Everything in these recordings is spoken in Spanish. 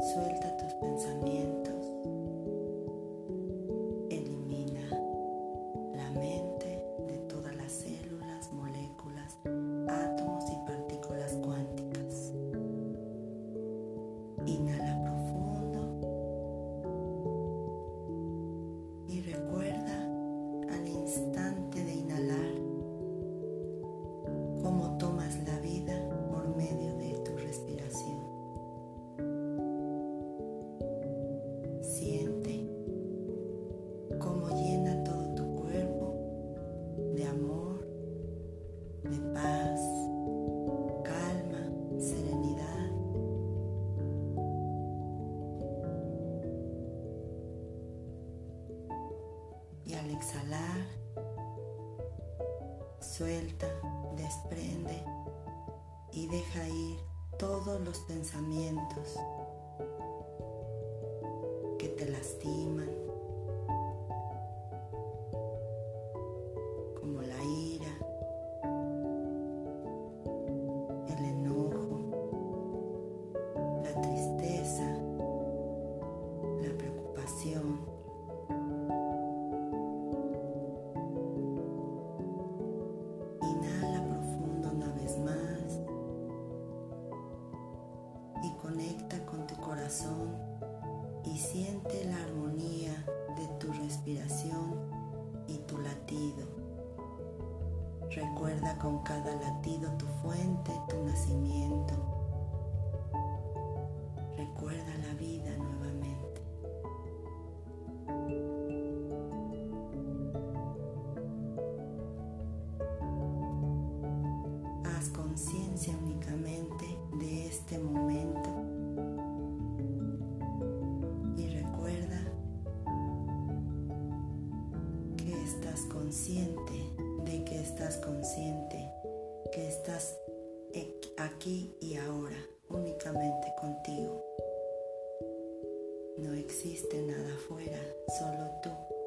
Suelta exhalar, suelta, desprende y deja ir todos los pensamientos que te lastiman, con cada latido tu fuente, tu nacimiento. estás aquí y ahora, únicamente contigo. No existe nada afuera, solo tú.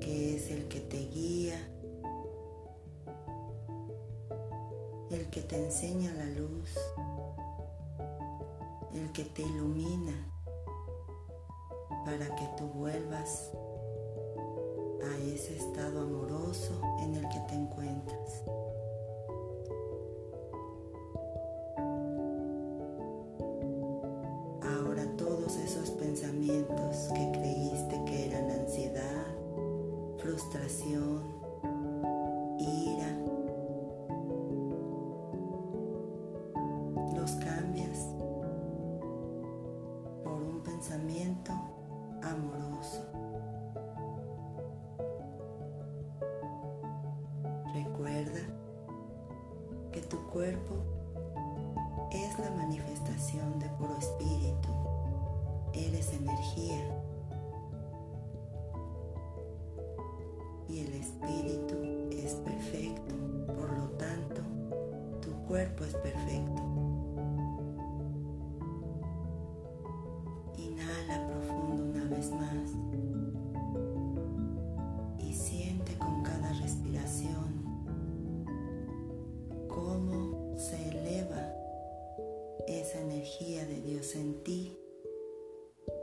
que es el que te guía, el que te enseña la luz, el que te ilumina para que tú vuelvas a ese estado amoroso en el que te encuentras. compasión. cuerpo es perfecto. Inhala profundo una vez más y siente con cada respiración cómo se eleva esa energía de Dios en ti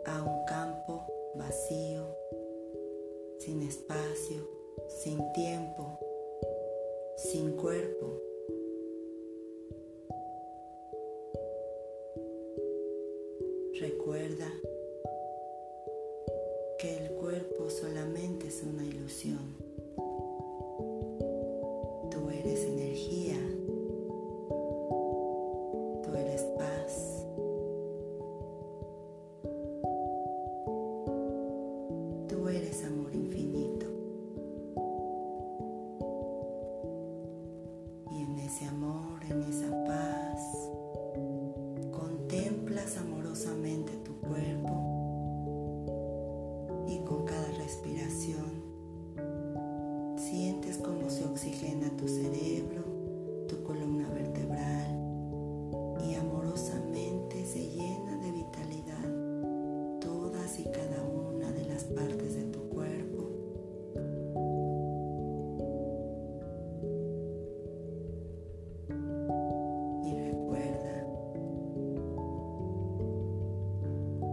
a un campo vacío, sin espacio, sin tiempo, sin cuerpo Tú eres energía. Oxigena tu cerebro, tu columna vertebral y amorosamente se llena de vitalidad todas y cada una de las partes de tu cuerpo. Y recuerda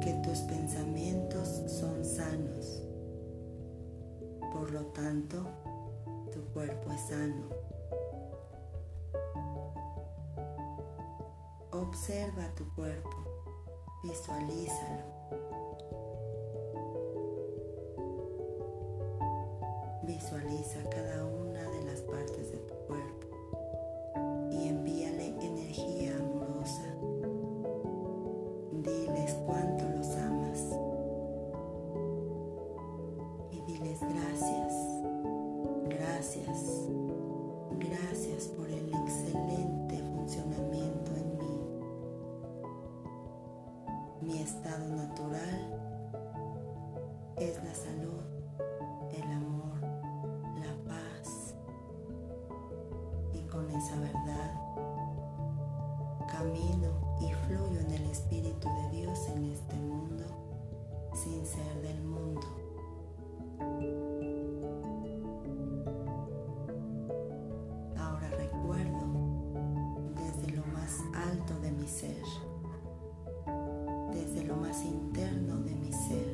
que tus pensamientos son sanos. Por lo tanto, tu cuerpo es sano. Observa tu cuerpo, visualízalo. Visualiza cada una con esa verdad camino y fluyo en el Espíritu de Dios en este mundo sin ser del mundo. Ahora recuerdo desde lo más alto de mi ser, desde lo más interno de mi ser,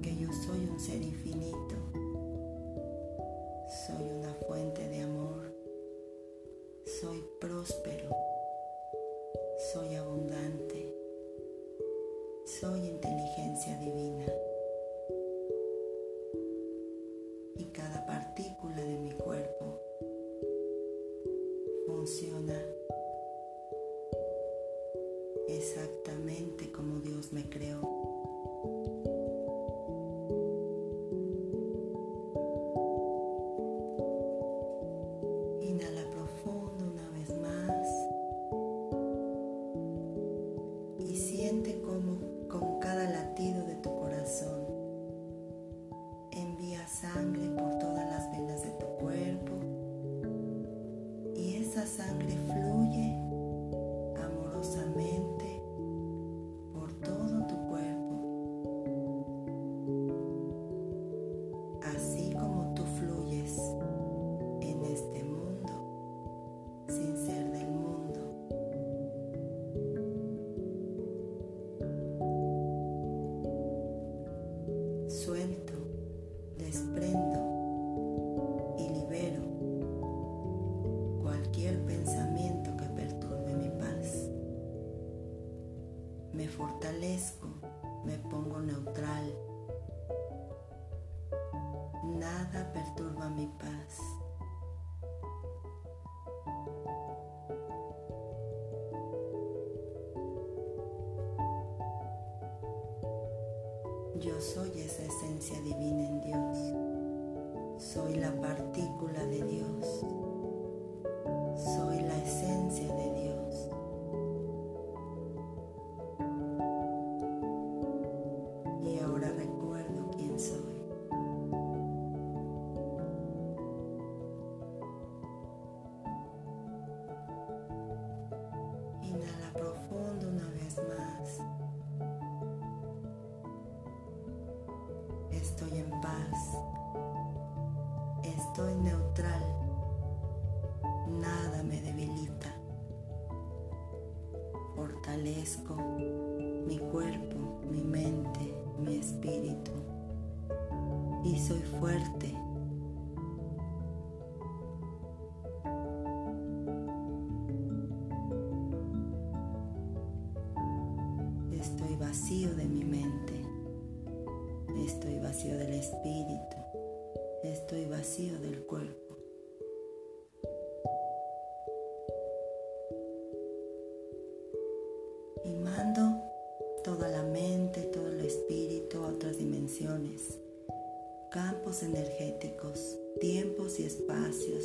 que yo soy un ser infinito, soy una fuente de amor, soy próspero, soy abundante, soy inteligencia divina. Y cada partícula de mi cuerpo funciona exactamente como Dios me creó. Sangre fluye amorosamente Me pongo neutral. Nada perturba mi paz. Yo soy esa esencia divina en Dios. Soy la partícula de Dios. Soy la esencia de Dios. Estoy en paz. Estoy neutral. Nada me debilita. Fortalezco mi cuerpo, mi mente, mi espíritu y soy fuerte. Estoy vacío de mi mente, estoy vacío del espíritu, estoy vacío del cuerpo. y mando toda la mente, todo el espíritu a otras dimensiones, campos energéticos, tiempos y espacios,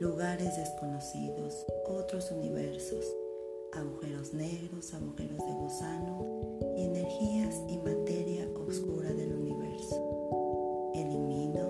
lugares desconocidos, otros universos, agujeros negros, agujeros de gusano y energías y materia oscura del universo. Elimino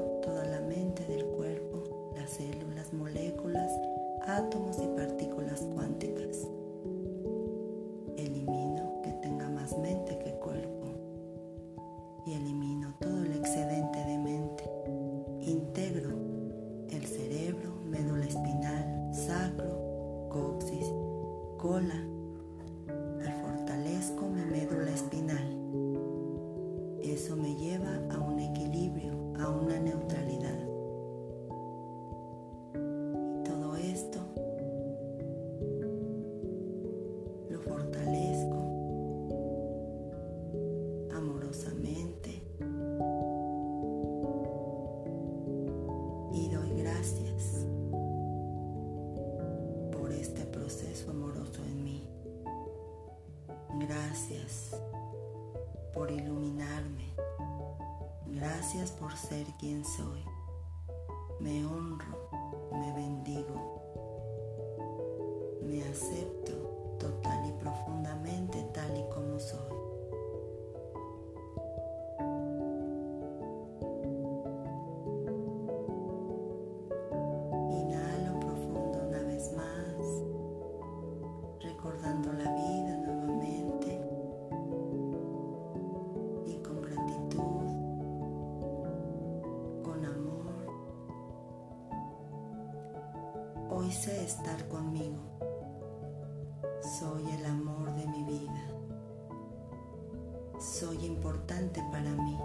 por ser quien soy. Me honro, estar conmigo. Soy el amor de mi vida. Soy importante para mí.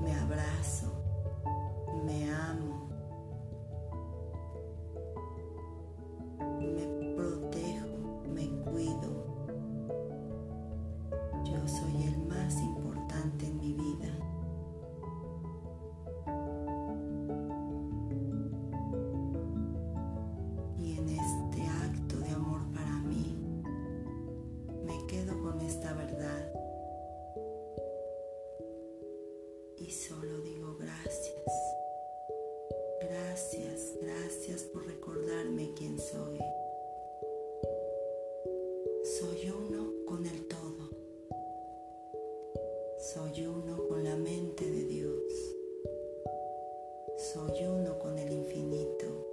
Me abrazo. Me amo. Soy uno con la mente de Dios. Soy uno con el infinito.